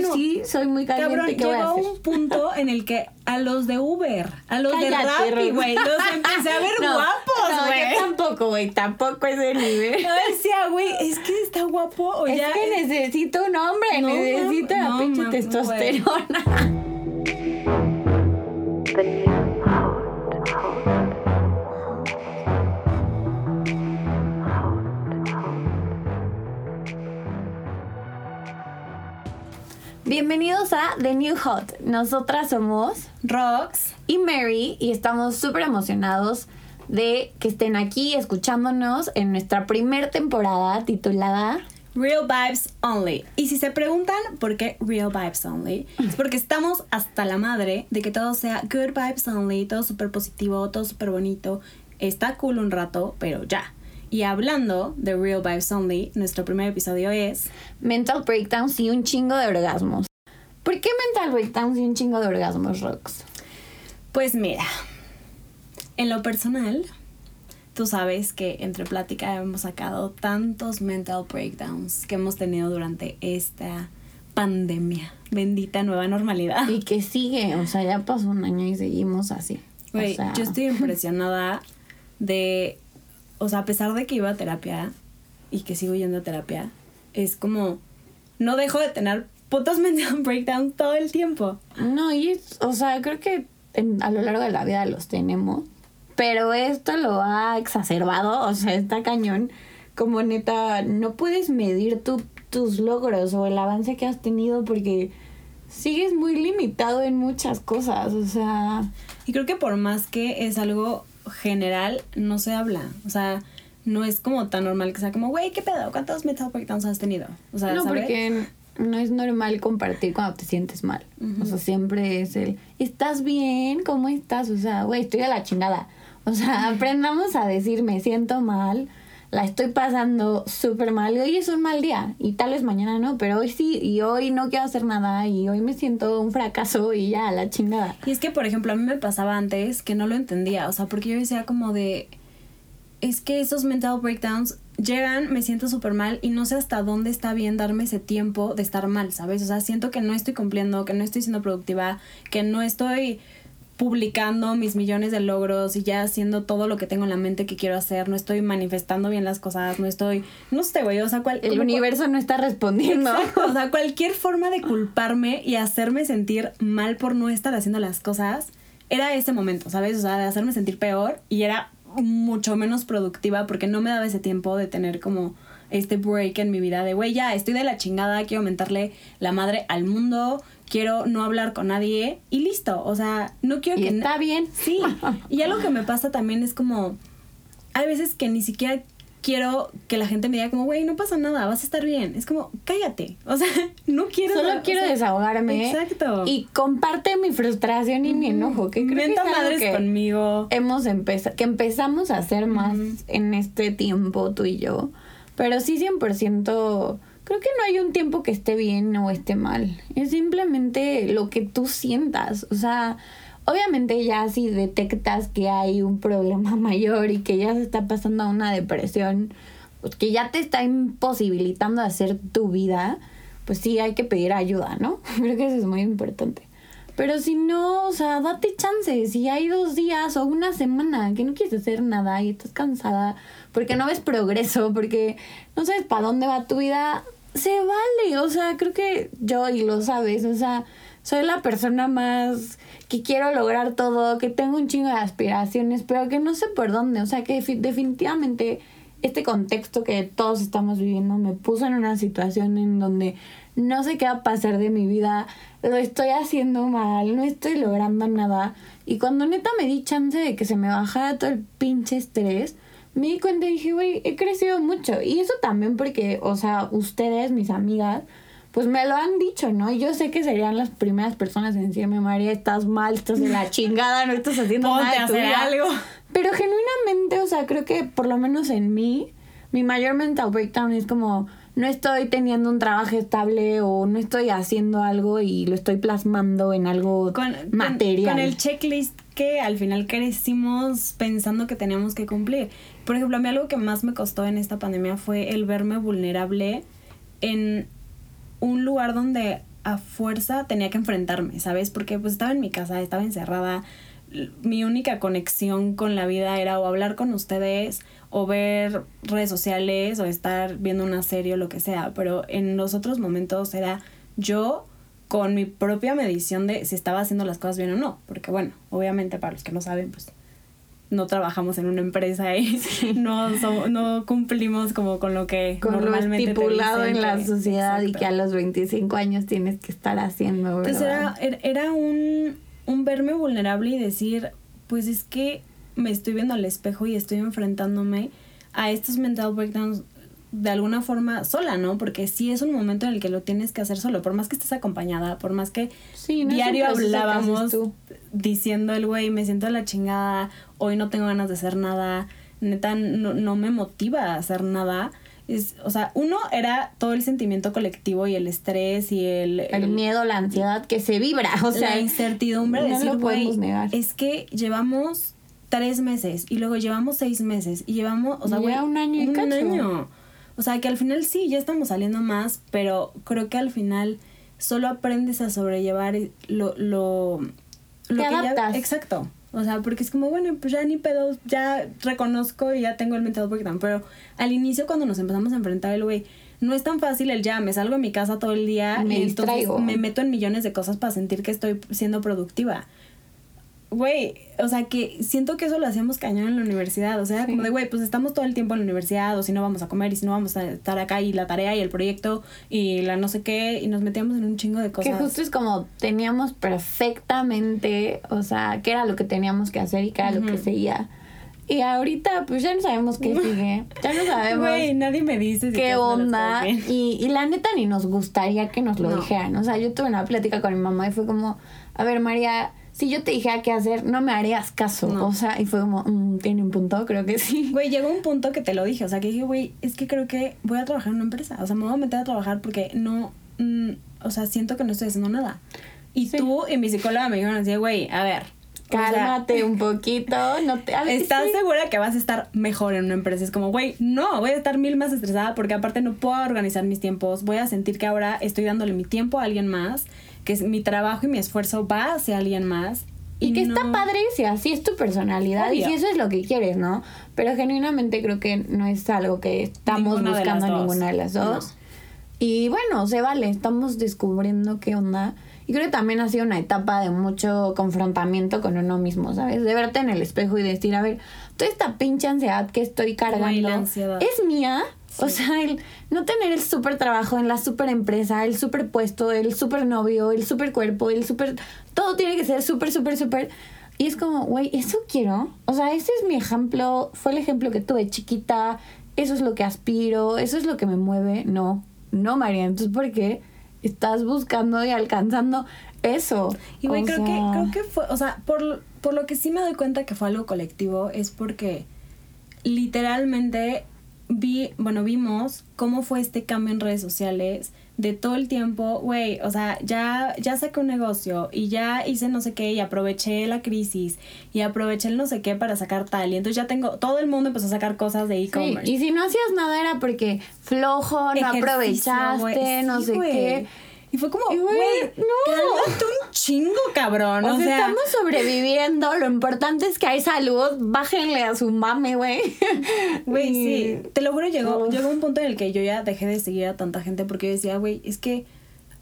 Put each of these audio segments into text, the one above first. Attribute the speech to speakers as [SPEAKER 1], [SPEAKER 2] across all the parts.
[SPEAKER 1] güey,
[SPEAKER 2] no.
[SPEAKER 1] sí, soy muy caliente.
[SPEAKER 2] Cabrón,
[SPEAKER 1] ¿qué voy a hacer?
[SPEAKER 2] un punto en el que a los de Uber, a los de
[SPEAKER 1] Cállate,
[SPEAKER 2] Rappi,
[SPEAKER 1] Ro-
[SPEAKER 2] güey, los empecé a ver
[SPEAKER 1] No,
[SPEAKER 2] guapos,
[SPEAKER 1] No,
[SPEAKER 2] güey.
[SPEAKER 1] yo tampoco, güey, tampoco ese nivel.
[SPEAKER 2] Yo decía, güey, es que está guapo o
[SPEAKER 1] Es
[SPEAKER 2] ya.
[SPEAKER 1] que necesito un hombre,
[SPEAKER 2] No,
[SPEAKER 1] necesito la
[SPEAKER 2] no,
[SPEAKER 1] pinche testosterona.
[SPEAKER 3] The
[SPEAKER 1] Bienvenidos a The New Hot. Nosotras somos
[SPEAKER 2] Rox.
[SPEAKER 1] y Mary y estamos súper emocionados de que estén aquí escuchándonos en nuestra primer temporada titulada
[SPEAKER 2] Real Vibes Only. Y si se preguntan por qué Real Vibes Only, es porque estamos hasta la madre de que todo sea Good Vibes Only, todo súper positivo, todo súper bonito. Está cool un rato, pero ya. Y hablando de Real Vibes Only, nuestro primer episodio es...
[SPEAKER 1] Mental Breakdowns y un chingo de orgasmos. ¿Por qué Mental Breakdowns y un chingo de orgasmos, Rox?
[SPEAKER 2] Pues mira, en lo personal, tú sabes que entre plática hemos sacado tantos mental breakdowns que hemos tenido durante esta pandemia. Bendita nueva normalidad.
[SPEAKER 1] Y que sigue, o sea, ya pasó un año y seguimos así. O sea,
[SPEAKER 2] yo estoy impresionada de, o sea, a pesar de que iba a terapia y que sigo yendo a terapia, es como, no dejo de tener putos mental breakdowns todo el tiempo.
[SPEAKER 1] No, y es- o sea, creo que en- a lo largo de la vida los tenemos, pero esto lo ha exacerbado, o sea, está cañón. Como neta, no puedes medir tu- tus logros o el avance que has tenido porque sigues muy limitado en muchas cosas, o sea,
[SPEAKER 2] Y creo que por más que es algo general, no se habla. O sea, no es como tan normal que sea como, güey, ¿qué pedo? ¿Cuántos mental breakdowns has tenido? O sea,
[SPEAKER 1] no,
[SPEAKER 2] ¿sabes?
[SPEAKER 1] porque no es normal compartir cuando te sientes mal. O sea, siempre es el, ¿estás bien? ¿Cómo estás? O sea, güey, estoy a la chingada. O sea, aprendamos a decir, me siento mal, la estoy pasando súper mal hoy es un mal día y tal vez mañana no, pero hoy sí y hoy no quiero hacer nada y hoy me siento un fracaso y ya, la chingada.
[SPEAKER 2] Y es que, por ejemplo, a mí me pasaba antes que no lo entendía, o sea, porque yo decía como de, es que esos mental breakdowns llegan, me siento súper mal y no sé hasta dónde está bien darme ese tiempo de estar mal, ¿sabes? O sea, siento que no estoy cumpliendo, que no estoy siendo productiva, que no estoy publicando mis millones de logros y ya haciendo todo lo que tengo en la mente que quiero hacer, no estoy manifestando bien las cosas, no estoy, no sé, güey, o sea, cual,
[SPEAKER 1] El universo no está respondiendo.
[SPEAKER 2] Exacto, o sea, cualquier forma de culparme y hacerme sentir mal por no estar haciendo las cosas, era ese momento, ¿sabes? O sea, de hacerme sentir peor y era mucho menos productiva porque no me daba ese tiempo de tener como este break en mi vida de, güey, ya estoy de la chingada, quiero mentarle la madre al mundo, quiero no hablar con nadie y listo, o sea, no quiero
[SPEAKER 1] Y
[SPEAKER 2] que...
[SPEAKER 1] está bien.
[SPEAKER 2] Sí, y algo que me pasa también es como, hay veces que ni siquiera quiero que la gente me diga como, güey, no pasa nada, vas a estar bien. Es como, cállate. O sea, no quiero...
[SPEAKER 1] Solo
[SPEAKER 2] o
[SPEAKER 1] quiero
[SPEAKER 2] sea,
[SPEAKER 1] desahogarme.
[SPEAKER 2] Exacto.
[SPEAKER 1] Y comparte mi frustración y mi enojo. Que creo que es
[SPEAKER 2] madres
[SPEAKER 1] que
[SPEAKER 2] conmigo.
[SPEAKER 1] hemos empezado, que empezamos a hacer más en este tiempo tú y yo. Pero sí 100%, creo que no hay un tiempo que esté bien o esté mal. Es simplemente lo que tú sientas. O sea, obviamente ya si detectas que hay un problema mayor y que ya se está pasando a una depresión, pues que ya te está imposibilitando hacer tu vida, pues sí hay que pedir ayuda, ¿no? Creo que eso es muy importante. Pero si no, o sea, date chance. Si hay dos días o una semana que no quieres hacer nada y estás cansada porque no ves progreso, porque no sabes para dónde va tu vida, se vale. O sea, creo que yo, y lo sabes, o sea, soy la persona más que quiero lograr todo, que tengo un chingo de aspiraciones, pero que no sé por dónde. O sea, que defi- definitivamente este contexto que todos estamos viviendo me puso en una situación en donde no sé qué va a pasar de mi vida, lo estoy haciendo mal, no estoy logrando nada. Y cuando neta me di chance de que se me bajara todo el pinche estrés, me di cuenta y dije, güey, he crecido mucho. Y eso también porque, o sea, ustedes, mis amigas, pues me lo han dicho, ¿no? Y yo sé que serían las primeras personas en decirme, María, estás mal, estás de la chingada, no estás haciendo
[SPEAKER 2] Ponte
[SPEAKER 1] nada de
[SPEAKER 2] a
[SPEAKER 1] tu
[SPEAKER 2] hacer
[SPEAKER 1] vida".
[SPEAKER 2] algo.
[SPEAKER 1] Pero genuinamente, o sea, creo que por lo menos en mí, mi mayor mental breakdown es como no estoy teniendo un trabajo estable o no estoy haciendo algo y lo estoy plasmando en algo
[SPEAKER 2] Con, con-
[SPEAKER 1] material.
[SPEAKER 2] Con, el checklist que al final crecimos pensando que teníamos que cumplir. Por ejemplo, a mí algo que más me costó en esta pandemia fue el verme vulnerable en un lugar donde a fuerza tenía que enfrentarme, ¿sabes? Porque pues estaba en mi casa, estaba encerrada. Mi única conexión con la vida era o hablar con ustedes o ver redes sociales o estar viendo una serie o lo que sea, pero en los otros momentos era yo con mi propia medición de si estaba haciendo las cosas bien o no, porque bueno, obviamente para los que no saben, pues no trabajamos en una empresa y no, so- no cumplimos como con lo que
[SPEAKER 1] Con lo
[SPEAKER 2] normalmente te
[SPEAKER 1] estipulado
[SPEAKER 2] dicen
[SPEAKER 1] en la
[SPEAKER 2] que-
[SPEAKER 1] sociedad y
[SPEAKER 2] Exacto.
[SPEAKER 1] que a los 25 años tienes que estar haciendo,
[SPEAKER 2] Entonces
[SPEAKER 1] ¿verdad?
[SPEAKER 2] era, era- era un, un verme vulnerable y decir, pues es que me estoy viendo al espejo y estoy enfrentándome a estos mental breakdowns de alguna forma sola, ¿no? Porque sí es un momento en el que lo tienes que hacer solo, por más que estés acompañada, por más que
[SPEAKER 1] Sí, no
[SPEAKER 2] diario hablábamos diciendo el güey, me siento de la chingada, hoy no tengo ganas de hacer nada, neta no, no me motiva a hacer nada. Es, o sea, uno era todo el sentimiento colectivo y el estrés y el,
[SPEAKER 1] El miedo, la ansiedad que se vibra, o sea,
[SPEAKER 2] la incertidumbre de
[SPEAKER 1] no
[SPEAKER 2] decir,
[SPEAKER 1] lo
[SPEAKER 2] güey, es que llevamos tres meses y luego llevamos seis meses y llevamos, o sea, güey,
[SPEAKER 1] un año y
[SPEAKER 2] un
[SPEAKER 1] cacho.
[SPEAKER 2] año. O sea, que al final sí, ya estamos saliendo más, pero creo que al final solo aprendes a sobrellevar lo, lo, lo
[SPEAKER 1] Te
[SPEAKER 2] que ya-
[SPEAKER 1] adaptas.
[SPEAKER 2] exacto. O sea, porque es como, bueno, pues ya ni pedo, ya reconozco y ya tengo el mental breakdown. Pero al inicio, cuando nos empezamos a enfrentar el güey, no es tan fácil el ya, me salgo de mi casa todo el día
[SPEAKER 1] Me
[SPEAKER 2] y entonces me meto en millones de cosas para sentir que estoy siendo productiva. Güey, o sea que siento que eso lo hacíamos cañón en la universidad. O sea,
[SPEAKER 1] Sí.
[SPEAKER 2] como de, güey, pues estamos todo el tiempo en la universidad, o si no vamos a comer, y si no vamos a estar acá, y la tarea, y el proyecto, y la no sé qué, y nos metíamos en un chingo de cosas.
[SPEAKER 1] que justo es como teníamos perfectamente, o sea, qué era lo que teníamos que hacer y qué era lo que seguía. Y ahorita pues ya no sabemos qué sigue, ya no sabemos
[SPEAKER 2] Güey, nadie me dice si
[SPEAKER 1] qué onda y, y la neta ni nos gustaría que nos lo
[SPEAKER 2] No.
[SPEAKER 1] dijeran. O sea, yo tuve una plática con mi mamá y fue como, a ver María, si yo te dijera qué hacer, no me harías caso.
[SPEAKER 2] No.
[SPEAKER 1] O sea, y fue como, "Mm, tiene un punto, creo que sí.
[SPEAKER 2] Güey, llegó un punto que te lo dije, o sea, que dije, güey, es que creo que voy a trabajar en una empresa, o sea, me voy a meter a trabajar porque no, mm, o sea, siento que no estoy haciendo nada. Y
[SPEAKER 1] Sí.
[SPEAKER 2] tú y mi psicóloga me dijeron así, güey, a ver, o sea,
[SPEAKER 1] Cálmate un poquito, no te... a ver,
[SPEAKER 2] ¿Estás
[SPEAKER 1] sí.
[SPEAKER 2] segura que vas a estar mejor en una empresa? Es como, güey, no, voy a estar mil más estresada porque aparte no puedo organizar mis tiempos. Voy a sentir que ahora estoy dándole mi tiempo a alguien más, que es mi trabajo y mi esfuerzo va hacia alguien más.
[SPEAKER 1] Y, que está
[SPEAKER 2] no-
[SPEAKER 1] padre si así es tu personalidad y si eso es lo que quieres, ¿no? Pero genuinamente creo que no es algo que estamos
[SPEAKER 2] Ninguna
[SPEAKER 1] buscando
[SPEAKER 2] dos.
[SPEAKER 1] ninguna de las dos.
[SPEAKER 2] No.
[SPEAKER 1] Y bueno, se vale, estamos descubriendo qué onda. Y creo que también ha sido una etapa de mucho confrontamiento con uno mismo, ¿sabes? De verte en el espejo y decir, a ver, toda esta pinche ansiedad que estoy cargando es mía. O sea, el no tener el súper trabajo en la súper empresa, el súper puesto, el súper novio, el súper cuerpo, el súper... Todo tiene que ser súper, súper, súper... Y es como, güey, eso quiero. O sea, ese es mi ejemplo. Fue el ejemplo que tuve chiquita. Eso es lo que aspiro. Eso es lo que me mueve. No, no, María. Entonces, ¿por qué estás buscando y alcanzando eso?
[SPEAKER 2] Y güey, que, creo que fue, o sea, por, por lo que sí me doy cuenta que fue algo colectivo es porque literalmente vi, bueno, vimos cómo fue este cambio en redes sociales de todo el tiempo, güey, o sea, ya, ya saqué un negocio y ya hice no sé qué y aproveché la crisis y aproveché el no sé qué para sacar tal y entonces ya tengo, todo el mundo empezó a sacar cosas de
[SPEAKER 1] Sí,
[SPEAKER 2] e-commerce.
[SPEAKER 1] y si no hacías nada era porque flojo, no
[SPEAKER 2] Ejercicio,
[SPEAKER 1] aprovechaste, no
[SPEAKER 2] Sí,
[SPEAKER 1] sé qué.
[SPEAKER 2] Y fue como, güey,
[SPEAKER 1] güey, no.
[SPEAKER 2] cálmate un chingo, cabrón.
[SPEAKER 1] O,
[SPEAKER 2] O,
[SPEAKER 1] sea,
[SPEAKER 2] sea,
[SPEAKER 1] estamos sobreviviendo. Lo importante es que hay salud. Bájenle a su mame, güey.
[SPEAKER 2] Güey,
[SPEAKER 1] Y-
[SPEAKER 2] sí. Te lo juro, llegó,
[SPEAKER 1] Uf.
[SPEAKER 2] llegó un punto en el que yo ya dejé de seguir a tanta gente porque yo decía, güey, es que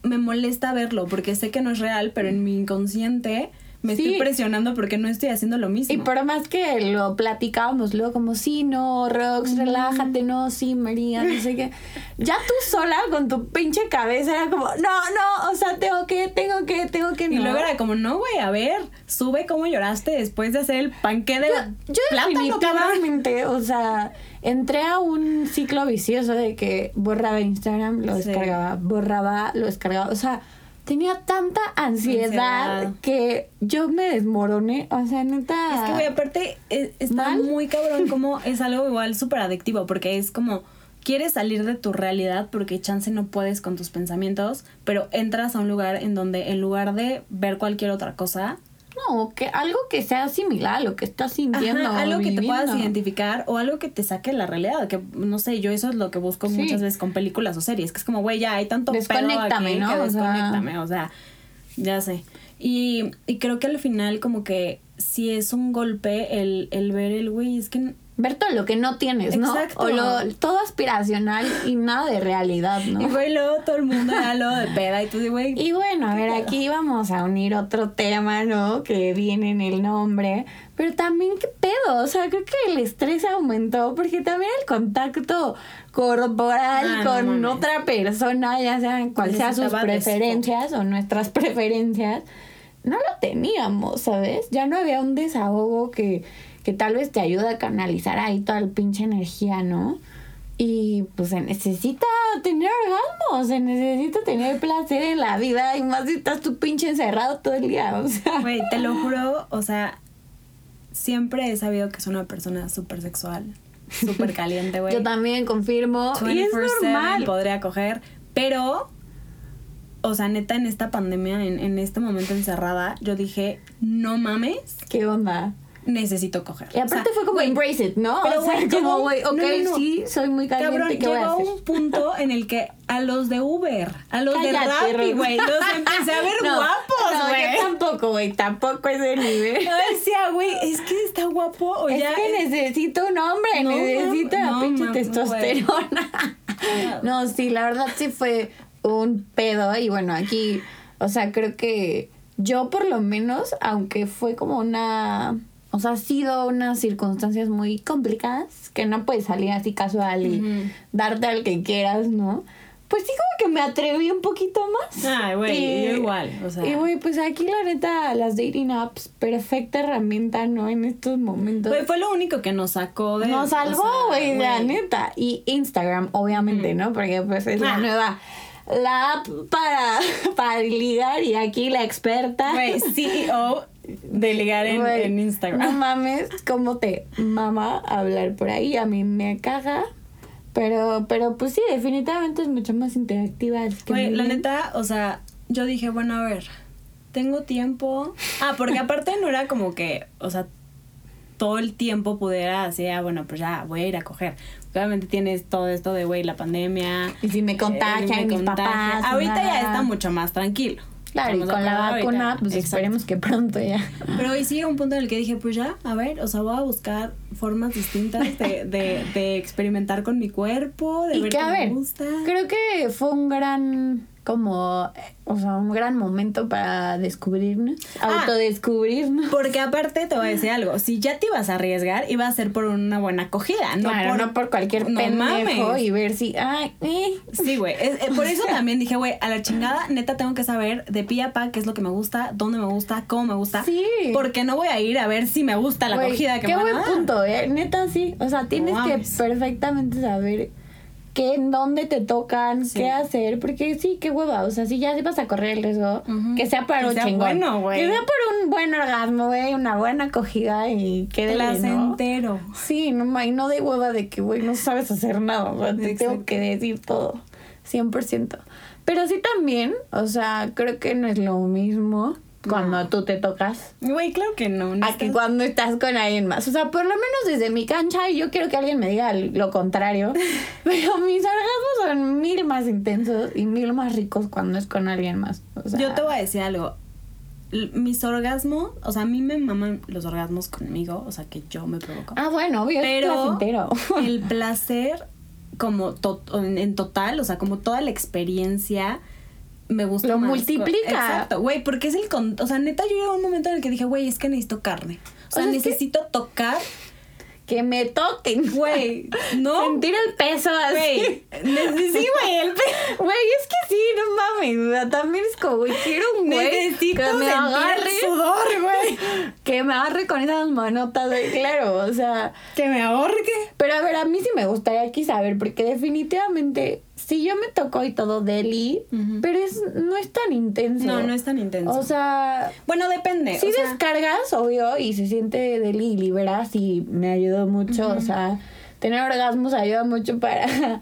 [SPEAKER 2] me molesta verlo porque sé que no es real, pero en mi inconsciente me
[SPEAKER 1] Sí.
[SPEAKER 2] estoy presionando porque no estoy haciendo lo mismo.
[SPEAKER 1] Y por más que lo platicábamos luego como, sí, no, Rox, relájate, no, sí, María, no sé qué. Ya tú sola con tu pinche cabeza era como, no, no, o sea, tengo que, tengo que, tengo que, no.
[SPEAKER 2] Y luego era como, no, güey, a ver, sube cómo lloraste después de hacer el panque de
[SPEAKER 1] Yo definitivamente, o sea, entré a un ciclo vicioso de que borraba Instagram, lo
[SPEAKER 2] Sí.
[SPEAKER 1] descargaba, borraba, lo descargaba, o sea, tenía tanta ansiedad,
[SPEAKER 2] Ansiedad.
[SPEAKER 1] que yo me desmoroné, o sea, neta.
[SPEAKER 2] Es que, güey, aparte, es- está
[SPEAKER 1] ¿Mal?
[SPEAKER 2] muy cabrón como es algo igual súper adictivo, porque es como, quieres salir de tu realidad porque chance no puedes con tus pensamientos, pero entras a un lugar en donde en lugar de ver cualquier otra cosa,
[SPEAKER 1] No, que algo que sea similar a lo que estás sintiendo.
[SPEAKER 2] Ajá, algo que te puedas identificar o algo que te saque de la realidad. Que no sé, yo eso es lo que busco
[SPEAKER 1] Sí.
[SPEAKER 2] muchas veces con películas o series. Que es como, güey, ya hay tanto pedo
[SPEAKER 1] Desconéctame,
[SPEAKER 2] aquí
[SPEAKER 1] ¿no?
[SPEAKER 2] que desconéctame, o sea, ya sé. Y, y creo que al final, como que si es un golpe el, el ver el güey, es que
[SPEAKER 1] Ver todo lo que no tienes, ¿no?
[SPEAKER 2] Exacto.
[SPEAKER 1] O lo, todo aspiracional y nada de realidad, ¿no?
[SPEAKER 2] Y güey, luego todo el mundo era lo de peda y tú de güey.
[SPEAKER 1] Y bueno, a ver,
[SPEAKER 2] pedo?
[SPEAKER 1] aquí vamos a unir otro tema, ¿no? Que viene en el nombre. Pero también, ¿qué pedo? O sea, creo que el estrés aumentó porque también el contacto corporal
[SPEAKER 2] Ah,
[SPEAKER 1] con otra persona, ya sean cual sean sus preferencias o nuestras preferencias, no lo teníamos, ¿sabes? Ya no había un desahogo que, que tal vez te ayuda a canalizar ahí toda la pinche energía, ¿no? Y pues se necesita tener orgasmos, se necesita tener placer en la vida y más si estás tú pinche encerrado todo el día, o sea.
[SPEAKER 2] Güey, te lo juro, o sea, siempre he sabido que soy una persona súper sexual, súper caliente, güey.
[SPEAKER 1] Yo también confirmo. Y es
[SPEAKER 2] 24/7
[SPEAKER 1] normal.
[SPEAKER 2] podría coger, pero, o sea, neta, en esta pandemia, en, en este momento encerrada, yo dije, no mames,
[SPEAKER 1] ¿Qué onda?
[SPEAKER 2] Necesito coger.
[SPEAKER 1] Y aparte
[SPEAKER 2] O sea,
[SPEAKER 1] fue como embrace it, ¿no?
[SPEAKER 2] pero,
[SPEAKER 1] o sea,
[SPEAKER 2] güey,
[SPEAKER 1] como, güey, ok,
[SPEAKER 2] no, no, no.
[SPEAKER 1] sí, soy muy caliente,
[SPEAKER 2] Cabrón,
[SPEAKER 1] ¿qué voy a hacer?
[SPEAKER 2] un punto en el que a los de Uber, a los de
[SPEAKER 1] Cállate,
[SPEAKER 2] Rappi,
[SPEAKER 1] Ro.
[SPEAKER 2] güey, los empecé a ver guapos, güey.
[SPEAKER 1] tampoco, güey, tampoco ese nivel.
[SPEAKER 2] Yo decía, güey, es que está guapo o
[SPEAKER 1] Es
[SPEAKER 2] ya.
[SPEAKER 1] que necesito un hombre, necesito la pinche testosterona. no, sí, la verdad sí fue un pedo. Y bueno, aquí, o sea, creo que yo por lo menos, aunque fue como una. O sea, ha sido unas circunstancias muy complicadas, que no puedes salir así casual y
[SPEAKER 2] Ujú.
[SPEAKER 1] darte al que quieras, ¿no? Pues sí, como que me atreví un poquito más.
[SPEAKER 2] Ay, güey, yo igual, o sea.
[SPEAKER 1] Y güey, pues aquí la neta, las dating apps, perfecta herramienta, ¿no? En estos momentos.
[SPEAKER 2] Güey, fue lo único que nos sacó de.
[SPEAKER 1] Nos
[SPEAKER 2] o sea,
[SPEAKER 1] salvó, güey, la
[SPEAKER 2] güey.
[SPEAKER 1] neta. Y Instagram, obviamente, ¿no? Porque pues es la
[SPEAKER 2] Ah.
[SPEAKER 1] nueva, la app para, para ligar y aquí la experta.
[SPEAKER 2] Güey, CEO de ligar en, en
[SPEAKER 1] No
[SPEAKER 2] Instagram.
[SPEAKER 1] mames, cómo te mama hablar por ahí. A mí me caga. Pero, pero pues sí, definitivamente es mucho más interactiva. que
[SPEAKER 2] la neta, o sea, yo dije, bueno, a ver, tengo tiempo. Ah, porque aparte no era como que, o sea, todo el tiempo pudiera así, ah, bueno, pues ya voy a ir a coger. Obviamente tienes todo esto de, güey, la pandemia.
[SPEAKER 1] Y si me contagian
[SPEAKER 2] eh, me
[SPEAKER 1] mis
[SPEAKER 2] contagia.
[SPEAKER 1] papás.
[SPEAKER 2] Ahorita ya está mucho más tranquilo.
[SPEAKER 1] Claro, y con la vacuna,
[SPEAKER 2] ahorita.
[SPEAKER 1] pues
[SPEAKER 2] Exacto.
[SPEAKER 1] esperemos que pronto ya.
[SPEAKER 2] Pero hoy sí un punto en el que dije, pues ya, a ver, o sea, voy a buscar formas distintas de, de, de experimentar con mi cuerpo, de
[SPEAKER 1] y
[SPEAKER 2] ver
[SPEAKER 1] que
[SPEAKER 2] qué
[SPEAKER 1] a
[SPEAKER 2] me gusta.
[SPEAKER 1] creo que fue un gran como o sea un gran momento para descubrirnos
[SPEAKER 2] Ah.
[SPEAKER 1] autodescubrirnos
[SPEAKER 2] Porque aparte te voy a decir algo, si ya te ibas a arriesgar, iba a ser por una buena acogida, no
[SPEAKER 1] claro,
[SPEAKER 2] por...
[SPEAKER 1] no por cualquier
[SPEAKER 2] no
[SPEAKER 1] pendejo
[SPEAKER 2] mames.
[SPEAKER 1] y ver si ay eh.
[SPEAKER 2] Sí, güey. es- eh, por eso también dije, güey, a la chingada, neta tengo que saber de pie a pa qué es lo que me gusta, dónde me gusta, cómo me gusta.
[SPEAKER 1] Sí.
[SPEAKER 2] Porque no voy a ir a ver si me gusta la
[SPEAKER 1] Güey,
[SPEAKER 2] acogida que
[SPEAKER 1] qué
[SPEAKER 2] me van
[SPEAKER 1] buen
[SPEAKER 2] a
[SPEAKER 1] punto eh neta sí o sea tienes que perfectamente saber qué en dónde te tocan
[SPEAKER 2] Sí.
[SPEAKER 1] qué hacer porque sí qué hueva o sea si ya vas a correr el riesgo que sea para
[SPEAKER 2] Que
[SPEAKER 1] un
[SPEAKER 2] sea
[SPEAKER 1] chingón
[SPEAKER 2] bueno,
[SPEAKER 1] que sea por un buen orgasmo güey una buena acogida y que
[SPEAKER 2] Placentero.
[SPEAKER 1] Sí, no, y no de hueva de que, güey, no sabes hacer nada. o sea, te tengo que decir todo. 100%. Pero sí también, o sea, creo que no es lo mismo cuando tú te tocas
[SPEAKER 2] Güey, claro que no. no
[SPEAKER 1] a que cuando estás con alguien más. O sea, por lo menos desde mi cancha, y yo quiero que alguien me diga lo contrario. Pero mis orgasmos son mil más intensos y mil más ricos cuando es con alguien más. O sea,
[SPEAKER 2] Yo te voy a decir algo. Mis orgasmos, o sea, a mí me maman los orgasmos conmigo, o sea, que yo me provoco.
[SPEAKER 1] Ah, bueno, obvio, es
[SPEAKER 2] Pero
[SPEAKER 1] placentero.
[SPEAKER 2] el placer como to- en, en total, o sea, como toda la experiencia me gusta
[SPEAKER 1] Lo
[SPEAKER 2] más.
[SPEAKER 1] multiplica.
[SPEAKER 2] Exacto, güey, porque es el con, o sea, neta yo llegué a un momento en el que dije, güey, es que necesito carne. O sea,
[SPEAKER 1] O sea, es que-
[SPEAKER 2] necesito tocar,
[SPEAKER 1] que me toquen.
[SPEAKER 2] güey, ¿no?
[SPEAKER 1] Sentir el peso así.
[SPEAKER 2] Güey, sí, güey, el pe-
[SPEAKER 1] Güey, es que sí, no mames. También es como, güey, quiero un güey
[SPEAKER 2] necesito
[SPEAKER 1] que me
[SPEAKER 2] sentir
[SPEAKER 1] agarre.
[SPEAKER 2] el sudor, güey.
[SPEAKER 1] Que me agarre con esas manotas, güey, claro. O sea,
[SPEAKER 2] Que me ahorque.
[SPEAKER 1] pero a ver, a mí sí me gustaría aquí saber, porque definitivamente, si yo me toco y todo deli,
[SPEAKER 2] Ujú.
[SPEAKER 1] pero es no es tan intenso.
[SPEAKER 2] No, no es tan intenso.
[SPEAKER 1] O sea,
[SPEAKER 2] bueno, depende.
[SPEAKER 1] sí
[SPEAKER 2] o sea,
[SPEAKER 1] descargas, obvio, y se siente deli y liberas y me ayudó mucho. O sea, tener orgasmos ayuda mucho para.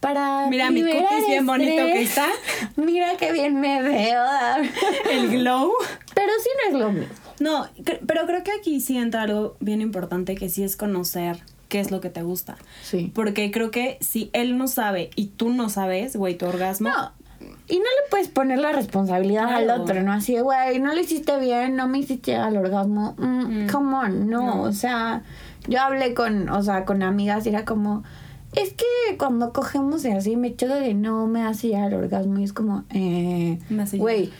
[SPEAKER 1] Para
[SPEAKER 2] Mira mi cutis bien bonito que está.
[SPEAKER 1] Mira qué bien me veo.
[SPEAKER 2] El glow.
[SPEAKER 1] Pero sí no es lo mismo.
[SPEAKER 2] No, pero creo que aquí sí entra algo bien importante que sí es conocer qué es lo que te gusta.
[SPEAKER 1] Sí.
[SPEAKER 2] Porque creo que si él no sabe y tú no sabes, güey, tu orgasmo.
[SPEAKER 1] No. Y no le puedes poner la responsabilidad al otro, ¿no? Así de, güey, no lo hiciste bien, no me hiciste al orgasmo. Mm,
[SPEAKER 2] Mm.
[SPEAKER 1] Come on, no.
[SPEAKER 2] No.
[SPEAKER 1] O sea, yo hablé con, o sea, con amigas y era como, es que cuando cogemos y así me choca que no me hace llegar al orgasmo. Y es como, eh, güey,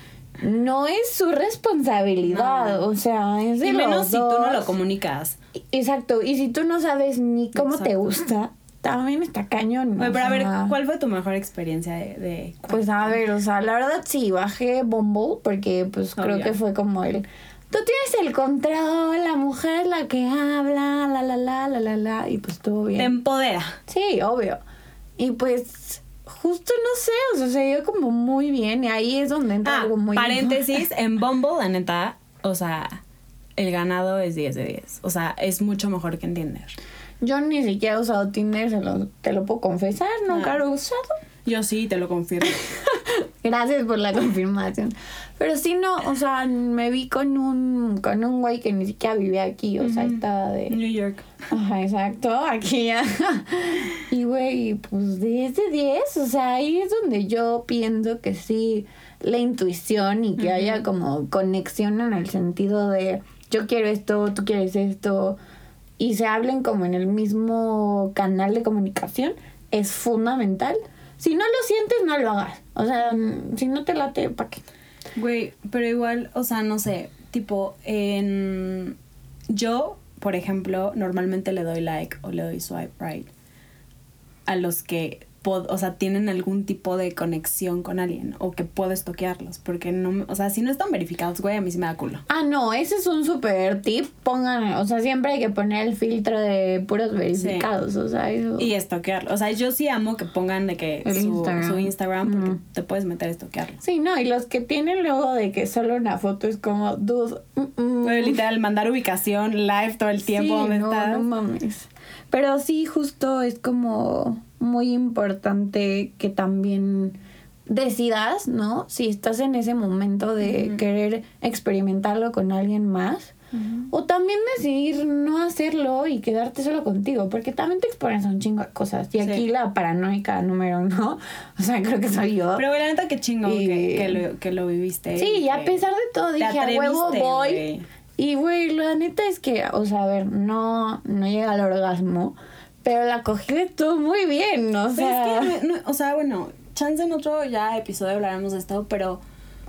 [SPEAKER 1] no es su responsabilidad.
[SPEAKER 2] No.
[SPEAKER 1] O sea, es de
[SPEAKER 2] y menos
[SPEAKER 1] los
[SPEAKER 2] si tú no lo
[SPEAKER 1] dos.
[SPEAKER 2] comunicas.
[SPEAKER 1] Exacto. Y si tú no sabes ni cómo te gusta, también está cañón.
[SPEAKER 2] Pero a ver. ¿cuál fue tu mejor experiencia de, de
[SPEAKER 1] Pues a ver, o sea, la verdad sí, bajé Bumble porque pues creo
[SPEAKER 2] Obvio.
[SPEAKER 1] que fue como el... Tú tienes el control, la mujer es la que habla, la la la, la la la, y pues estuvo
[SPEAKER 2] te
[SPEAKER 1] bien.
[SPEAKER 2] empodera?
[SPEAKER 1] Sí, obvio. Y pues justo no sé, o sea, se dio como muy bien y ahí es donde entra
[SPEAKER 2] Ah,
[SPEAKER 1] algo muy...
[SPEAKER 2] paréntesis, en Bumble, la neta, o sea, el ganado es 10 de 10. O sea, es mucho mejor que en Tinder.
[SPEAKER 1] Yo ni siquiera he usado Tinder, se lo- te lo puedo confesar, nunca
[SPEAKER 2] Ah.
[SPEAKER 1] lo he usado.
[SPEAKER 2] Yo sí, te lo confirmo.
[SPEAKER 1] Gracias por la confirmación. Pero sí, no, o sea, me vi con un, con un güey que ni siquiera vivía aquí, o sea, estaba de...
[SPEAKER 2] New York.
[SPEAKER 1] Ajá, exacto, aquí ya. Y güey, pues 10 de 10, o sea, ahí es donde yo pienso que sí, la intuición y que haya como conexión en el sentido de yo quiero esto, tú quieres esto, y se hablen como en el mismo canal de comunicación, es fundamental. Si no lo sientes, no lo hagas. O sea, mm, si no te late, ¿para qué?
[SPEAKER 2] Güey, pero igual, o sea, no sé, tipo, en... Yo, por ejemplo, normalmente le doy like o le doy swipe right a los que, o sea, tienen algún tipo de conexión con alguien o que puedo estoquearlos, porque no, o sea, si no están verificados, güey, a mí sí me da culo.
[SPEAKER 1] Ah, no, ese es un super tip. Pongan, o sea, siempre hay que poner el filtro de puros verificados, o sea, eso.
[SPEAKER 2] Y estoquearlo. O sea, yo sí amo que pongan de que
[SPEAKER 1] El
[SPEAKER 2] su
[SPEAKER 1] Instagram.
[SPEAKER 2] su Instagram, porque
[SPEAKER 1] Ujú.
[SPEAKER 2] te puedes meter a estoquearlo.
[SPEAKER 1] Sí, no, y los que tienen luego de que solo una foto es como, dude, mm, mm.
[SPEAKER 2] Güey, literal, mandar ubicación, live todo el tiempo,
[SPEAKER 1] Sí,
[SPEAKER 2] ¿dónde
[SPEAKER 1] no,
[SPEAKER 2] estás?
[SPEAKER 1] no mames. Pero sí, justo es como muy importante que también decidas, ¿no? Si estás en ese momento de querer experimentarlo con alguien más. O también decidir no hacerlo y quedarte solo contigo, porque también te expones a un chingo de cosas. Y
[SPEAKER 2] Sí.
[SPEAKER 1] aquí la paranoica número uno, o sea, creo que soy yo.
[SPEAKER 2] Pero, la neta, qué chingo
[SPEAKER 1] Y-
[SPEAKER 2] que, que lo, que lo viviste.
[SPEAKER 1] Sí, y a pesar de todo dije, a huevo voy. Y güey, la neta es que, o sea, a ver, no, no llega al orgasmo, pero la cogí de todo muy bien, o
[SPEAKER 2] Pero
[SPEAKER 1] sea,
[SPEAKER 2] es que, no- o sea, bueno, chance en otro ya episodio hablaremos de esto, pero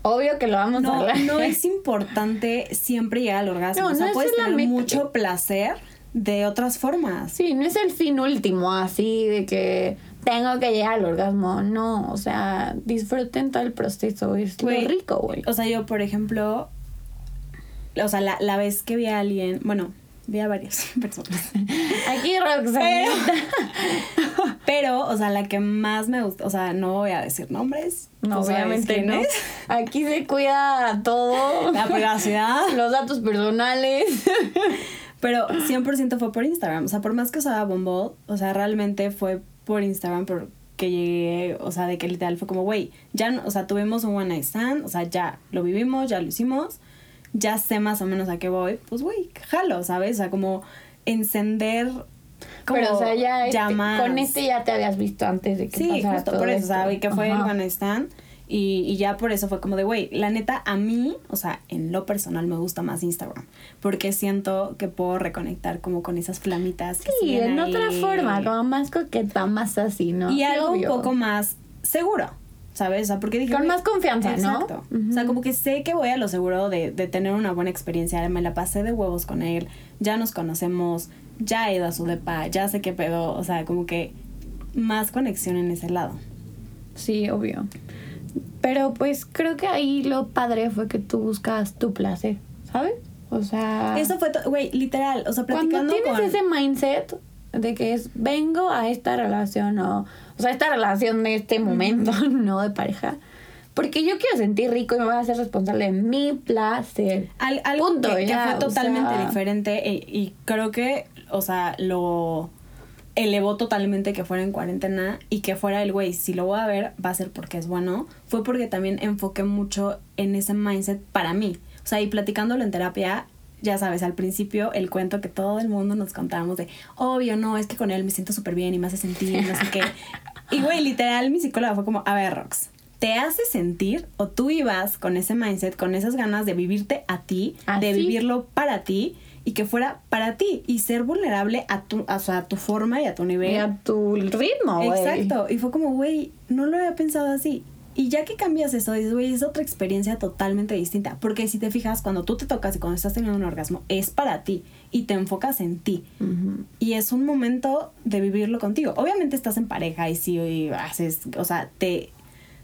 [SPEAKER 1] obvio que lo vamos a hablar.
[SPEAKER 2] no es importante siempre llegar al orgasmo.
[SPEAKER 1] No,
[SPEAKER 2] o sea,
[SPEAKER 1] no es
[SPEAKER 2] puedes tener
[SPEAKER 1] meta.
[SPEAKER 2] mucho placer de otras formas.
[SPEAKER 1] Sí, no es el fin último, así de que tengo que llegar al orgasmo, no, o sea, disfruten todo el proceso, es
[SPEAKER 2] Güey,
[SPEAKER 1] lo rico, güey.
[SPEAKER 2] O sea, yo, por ejemplo, o sea, la, la vez que vi a alguien, bueno, vi a varias personas.
[SPEAKER 1] Aquí Roxanita.
[SPEAKER 2] Pero, o sea, la que más me gusta, o sea, no voy a decir nombres.
[SPEAKER 1] No, obviamente no.
[SPEAKER 2] es.
[SPEAKER 1] Aquí se cuida todo.
[SPEAKER 2] La privacidad.
[SPEAKER 1] Los datos personales.
[SPEAKER 2] Pero 100% fue por Instagram. O sea, por más que usaba Bumble, o sea, realmente fue por Instagram porque llegué, o sea, de que literal fue como, güey, ya, no- o sea, tuvimos un one night stand, o sea, ya lo vivimos, ya lo hicimos, ya sé más o menos a qué voy, pues, güey, jalo, ¿sabes? O sea, como encender como
[SPEAKER 1] Pero, o sea, ya este-
[SPEAKER 2] llamas.
[SPEAKER 1] con este ya te habías visto antes de que
[SPEAKER 2] Sí,
[SPEAKER 1] pasara
[SPEAKER 2] justo
[SPEAKER 1] todo
[SPEAKER 2] por eso, vi que fue night stand. Y, y ya por eso fue como de, güey, la neta, a mí, o sea, en lo personal me gusta más Instagram. Porque siento que puedo reconectar como con esas flamitas. Que
[SPEAKER 1] Sí, en otra forma, como más coqueta, más así, ¿no?
[SPEAKER 2] Y
[SPEAKER 1] Sí,
[SPEAKER 2] algo
[SPEAKER 1] obvio.
[SPEAKER 2] un poco más seguro, ¿sabes? O sea, porque dije...
[SPEAKER 1] Con más confianza, ¿no?
[SPEAKER 2] Exacto. O sea, como que sé que voy a lo seguro de, de tener una buena experiencia. Me la pasé de huevos con él. Ya nos conocemos. Ya he ido a su depa. Ya sé qué pedo. O sea, como que más conexión en ese lado.
[SPEAKER 1] Sí, obvio. Pero pues creo que ahí lo padre fue que tú buscas tu placer, ¿sabes? O sea,
[SPEAKER 2] Eso fue, güey, literal. O sea,
[SPEAKER 1] cuando
[SPEAKER 2] platicando
[SPEAKER 1] tienes
[SPEAKER 2] con...
[SPEAKER 1] ese mindset de que es vengo a esta relación o, o sea, esta relación de este momento, no de pareja, porque yo quiero sentir rico y me voy a hacer responsable de mi placer.
[SPEAKER 2] Al- algo
[SPEAKER 1] Punto,
[SPEAKER 2] que, que
[SPEAKER 1] ya,
[SPEAKER 2] fue
[SPEAKER 1] o
[SPEAKER 2] totalmente
[SPEAKER 1] sea.
[SPEAKER 2] diferente y, y creo que, o sea, lo elevó totalmente que fuera en cuarentena y que fuera el güey, si lo voy a ver va a ser porque es bueno, fue porque también enfoqué mucho en ese mindset para mí. O sea, y platicándolo en terapia, ya sabes, al principio el cuento que todo el mundo nos contábamos de, obvio, no, es que con él me siento súper bien y me hace sentir, no sé qué. Y güey, literal, mi psicóloga fue como, a ver, Rox, ¿te hace sentir o tú ibas con ese mindset, con esas ganas de vivirte a ti, de vivirlo para ti y que fuera para ti y ser vulnerable a tu, a, a tu forma y a tu nivel?
[SPEAKER 1] Y a tu ritmo, güey.
[SPEAKER 2] Exacto. Y fue como, güey, no lo había pensado así. Y ya que cambias eso, dices, güey, es otra experiencia totalmente distinta. Porque si te fijas, cuando tú te tocas y cuando estás teniendo un orgasmo, es para ti. Y te enfocas en ti. Y es un momento de vivirlo contigo. Obviamente estás en pareja y sí y haces, o sea, te,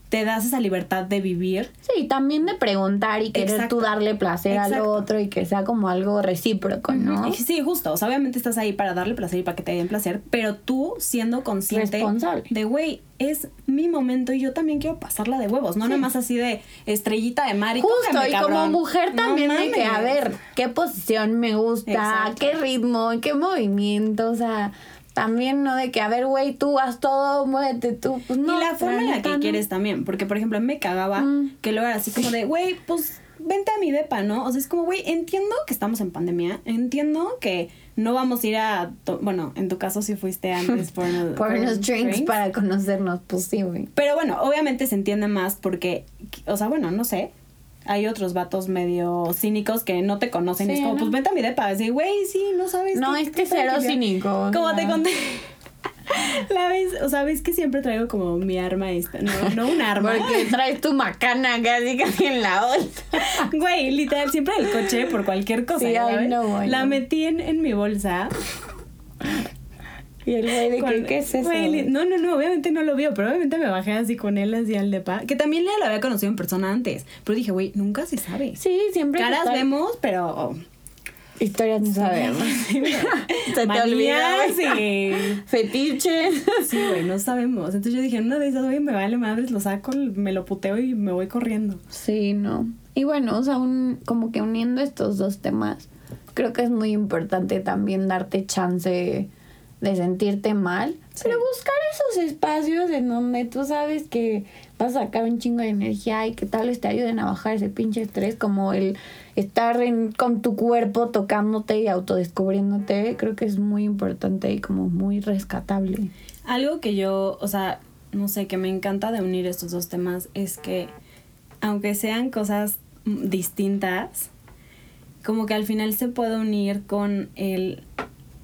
[SPEAKER 2] te das esa libertad de vivir.
[SPEAKER 1] Sí, también de preguntar y querer
[SPEAKER 2] Exacto.
[SPEAKER 1] tú darle placer al otro y que sea como algo recíproco, ¿no?
[SPEAKER 2] Sí, justo. O sea, obviamente estás ahí para darle placer y para que te den placer, pero tú siendo consciente
[SPEAKER 1] Responsable.
[SPEAKER 2] de, güey, es mi momento y yo también quiero pasarla de huevos. No nada más así de estrellita de mar y
[SPEAKER 1] Justo,
[SPEAKER 2] cógeme,
[SPEAKER 1] y como mujer
[SPEAKER 2] No
[SPEAKER 1] también de que, a ver, qué posición me gusta,
[SPEAKER 2] Exacto.
[SPEAKER 1] qué ritmo, qué movimiento, o sea, también no de que, a ver, güey, tú haz todo, muévete tú, pues no.
[SPEAKER 2] y la forma en la que
[SPEAKER 1] no.
[SPEAKER 2] quieres también. Porque, por ejemplo, me cagaba
[SPEAKER 1] Mm.
[SPEAKER 2] que luego era así como de, güey, pues vente a mi depa, ¿no? O sea, es como, güey, entiendo que estamos en pandemia, entiendo que no vamos a ir a. Bueno, en tu caso sí fuiste antes por, unos-
[SPEAKER 1] Por unos drinks para conocernos, pues sí, güey.
[SPEAKER 2] Pero bueno, obviamente se entiende más porque, o sea, bueno, no sé. Hay otros vatos medio cínicos que no te conocen y es como,
[SPEAKER 1] ¿no?
[SPEAKER 2] pues vente a mi depa. Así, güey, sí, no sabes.
[SPEAKER 1] No,
[SPEAKER 2] qué-
[SPEAKER 1] es que cero
[SPEAKER 2] yo".
[SPEAKER 1] cínico.
[SPEAKER 2] Como te conté. La vez, o sea, ves que siempre traigo como mi arma esta. No, no un arma.
[SPEAKER 1] Porque traes tu macana casi casi en la bolsa.
[SPEAKER 2] Güey, literal, siempre el coche por cualquier cosa.
[SPEAKER 1] Sí,
[SPEAKER 2] ya
[SPEAKER 1] I know, I
[SPEAKER 2] La
[SPEAKER 1] know.
[SPEAKER 2] metí en, en mi bolsa.
[SPEAKER 1] Y el güey de que, ¿qué es eso?
[SPEAKER 2] Güey, no, no, no, obviamente no lo vio, pero obviamente me bajé así con él, así al depa. Que también lo había conocido en persona antes. Pero dije, güey, nunca se sabe.
[SPEAKER 1] Sí, siempre.
[SPEAKER 2] Caras vemos, pero.
[SPEAKER 1] Historias no sabemos. Se te
[SPEAKER 2] Manías
[SPEAKER 1] olvidó.
[SPEAKER 2] y-
[SPEAKER 1] Fetiches.
[SPEAKER 2] Sí, güey, no sabemos. Entonces yo dije, una de esas, güey, me vale madres, lo saco, me lo puteo y me voy corriendo.
[SPEAKER 1] Sí, no. Y bueno, o sea, un, como que uniendo estos dos temas, creo que es muy importante también darte chance de sentirte mal, pero buscar esos espacios en donde tú sabes que vas a sacar un chingo de energía y que tal vez te ayuden a bajar ese pinche estrés, como el estar en, con tu cuerpo tocándote y autodescubriéndote, creo que es muy importante y como muy rescatable.
[SPEAKER 2] Algo que yo, o sea, no sé, que me encanta de unir estos dos temas es que, aunque sean cosas distintas, como que al final se puede unir con el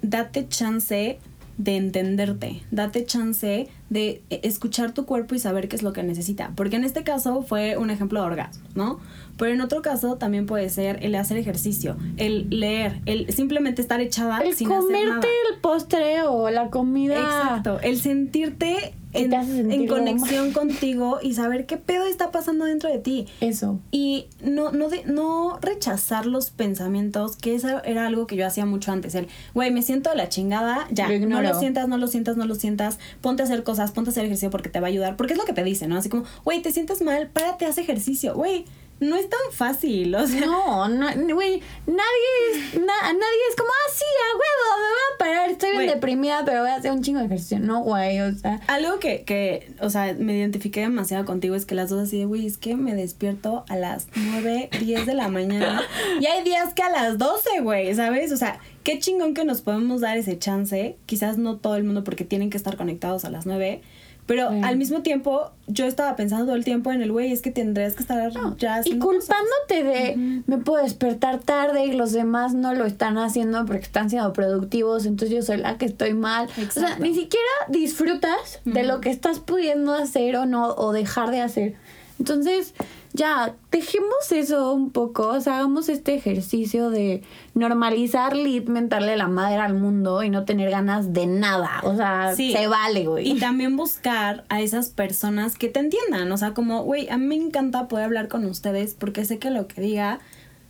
[SPEAKER 2] date chance de entenderte, date chance de escuchar tu cuerpo y saber qué es lo que necesita. Porque en este caso fue un ejemplo de orgasmo, ¿no? Pero en otro caso también puede ser el hacer ejercicio, el leer, el simplemente estar echada
[SPEAKER 1] El
[SPEAKER 2] sin hacer nada.
[SPEAKER 1] comerte el postre o la comida.
[SPEAKER 2] Exacto, el sentirte en, conexión contigo y saber qué pedo está pasando dentro de ti.
[SPEAKER 1] Eso.
[SPEAKER 2] Y no, no, de- no rechazar los pensamientos, que eso era algo que yo hacía mucho antes. El, güey, me siento de la chingada, ya,
[SPEAKER 1] Lo
[SPEAKER 2] no lo sientas, no lo sientas, no lo sientas, ponte a hacer cosas, ponte a hacer ejercicio porque te va a ayudar. Porque es lo que te dicen, ¿no? Así como, güey, te sientes mal, párate, haz ejercicio. Güey, no es tan fácil, o sea...
[SPEAKER 1] No, no, güey, nadie es, na- nadie es como, ah, sí, a huevo, me voy a parar, estoy bien deprimida, pero voy a hacer un chingo de ejercicio. No, güey, o sea,
[SPEAKER 2] Algo que, que, o sea, me identifiqué demasiado contigo es que las dos así de, güey, es que me despierto a las 9, 10 de la mañana. Y hay días que a las 12, güey, ¿sabes? O sea, qué chingón que nos podemos dar ese chance. Quizás no todo el mundo porque tienen que estar conectados a las 9. Pero al mismo tiempo, yo estaba pensando todo el tiempo en el, güey, es que tendrías que estar ya
[SPEAKER 1] y
[SPEAKER 2] cosas.
[SPEAKER 1] culpándote de, me puedo despertar tarde y los demás no lo están haciendo porque están siendo productivos, entonces yo soy la que estoy mal. O sea, ni siquiera disfrutas de lo que estás pudiendo hacer o no, o dejar de hacer. Entonces, ya, dejemos eso un poco, o sea, hagamos este ejercicio de normalizar lit, mentarle la madre al mundo y no tener ganas de nada. O sea,
[SPEAKER 2] Sí.
[SPEAKER 1] se vale, güey.
[SPEAKER 2] Y también buscar a esas personas que te entiendan. O sea, como, güey, a mí me encanta poder hablar con ustedes porque sé que lo que diga,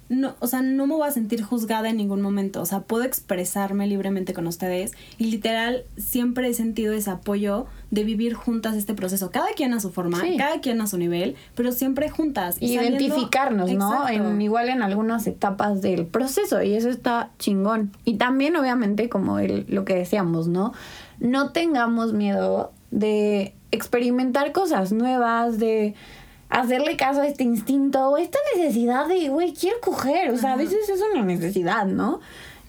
[SPEAKER 2] no, o sea, no me voy a sentir juzgada en ningún momento. O sea, puedo expresarme libremente con ustedes. Y literal, siempre he sentido ese apoyo de vivir juntas este proceso. Cada quien a su forma,
[SPEAKER 1] Sí.
[SPEAKER 2] cada quien a su nivel, pero siempre juntas. y saliendo-
[SPEAKER 1] identificarnos, ¿no? En, igual en algunas etapas del proceso y eso está chingón. Y también obviamente como el, lo que decíamos, ¿no? No tengamos miedo de experimentar cosas nuevas, de hacerle caso a este instinto o esta necesidad de, güey, quiero coger. O sea, a veces es una necesidad, ¿no?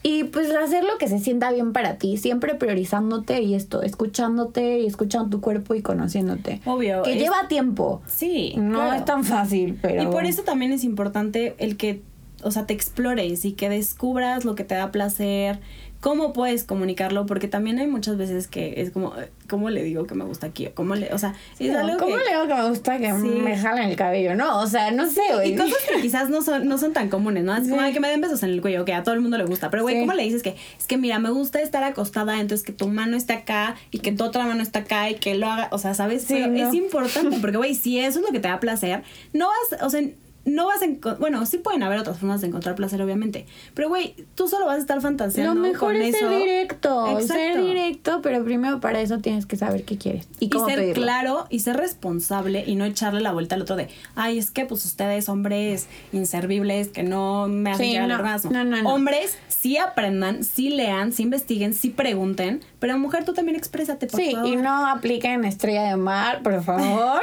[SPEAKER 1] Y pues hacer lo que se sienta bien para ti, siempre priorizándote y esto, escuchándote y escuchando tu cuerpo y conociéndote.
[SPEAKER 2] Obvio,
[SPEAKER 1] Que
[SPEAKER 2] es-
[SPEAKER 1] lleva tiempo.
[SPEAKER 2] Sí.
[SPEAKER 1] No
[SPEAKER 2] claro.
[SPEAKER 1] es tan fácil, pero...
[SPEAKER 2] Y por eso también es importante el que, o sea, te explores y que descubras lo que te da placer, cómo puedes comunicarlo, porque también hay muchas veces que es como, ¿cómo le digo que me gusta aquí? ¿Cómo le, o sea, es
[SPEAKER 1] No,
[SPEAKER 2] algo
[SPEAKER 1] ¿Cómo
[SPEAKER 2] que...
[SPEAKER 1] le digo que me gusta que
[SPEAKER 2] Sí.
[SPEAKER 1] me jalen el cabello? No, o sea, no sé, güey.
[SPEAKER 2] Y cosas que quizás no son, no son tan comunes, ¿no? Es como
[SPEAKER 1] Sí.
[SPEAKER 2] "Ay, que me den besos en el cuello, que a todo el mundo le gusta. Pero, güey,
[SPEAKER 1] Sí.
[SPEAKER 2] ¿cómo le dices que es que, mira, me gusta estar acostada, entonces que tu mano esté acá y que tu otra mano está acá y que lo haga, o sea, ¿sabes?
[SPEAKER 1] Sí,
[SPEAKER 2] Pero
[SPEAKER 1] no.
[SPEAKER 2] es importante porque, güey, si eso es lo que te da placer, no vas, o sea, no vas a enco- bueno, sí pueden haber otras formas de encontrar placer, obviamente. Pero, güey, tú solo vas a estar fantaseando
[SPEAKER 1] Lo mejor
[SPEAKER 2] con
[SPEAKER 1] es
[SPEAKER 2] eso.
[SPEAKER 1] ser directo, ser directo, pero primero para eso tienes que saber qué quieres y
[SPEAKER 2] Y
[SPEAKER 1] cómo
[SPEAKER 2] ser
[SPEAKER 1] pedirlo.
[SPEAKER 2] claro y ser responsable y no echarle la vuelta al otro de, ay, es que pues ustedes hombres inservibles que no me hacen
[SPEAKER 1] Sí,
[SPEAKER 2] llegar
[SPEAKER 1] no,
[SPEAKER 2] al orgasmo.
[SPEAKER 1] no, no, no.
[SPEAKER 2] Hombres sí aprendan, sí lean, sí investiguen, sí pregunten, pero mujer tú también exprésate, por
[SPEAKER 1] Sí,
[SPEAKER 2] favor.
[SPEAKER 1] y no apliquen estrella de mar, por favor.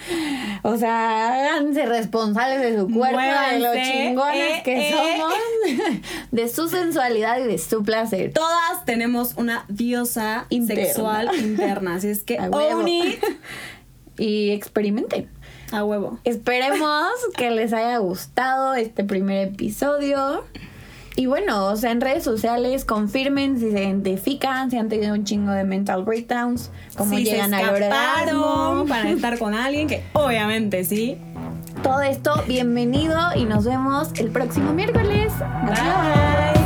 [SPEAKER 1] o sea, háganse responsables de su cuerpo, de lo chingones
[SPEAKER 2] eh,
[SPEAKER 1] que
[SPEAKER 2] eh.
[SPEAKER 1] somos, de su sensualidad y de su placer.
[SPEAKER 2] Todas tenemos una diosa
[SPEAKER 1] Interna.
[SPEAKER 2] sexual interna, así es que own it
[SPEAKER 1] Y experimenten.
[SPEAKER 2] a huevo.
[SPEAKER 1] Esperemos que les haya gustado este primer episodio. Y bueno, o sea, en redes sociales confirmen si se identifican, si han tenido un chingo de mental breakdowns, cómo
[SPEAKER 2] si
[SPEAKER 1] llegan
[SPEAKER 2] se
[SPEAKER 1] al
[SPEAKER 2] escaparon
[SPEAKER 1] orgasmo.
[SPEAKER 2] para estar con alguien que obviamente sí.
[SPEAKER 1] Todo esto, bienvenido y nos vemos el próximo miércoles.
[SPEAKER 2] Bye.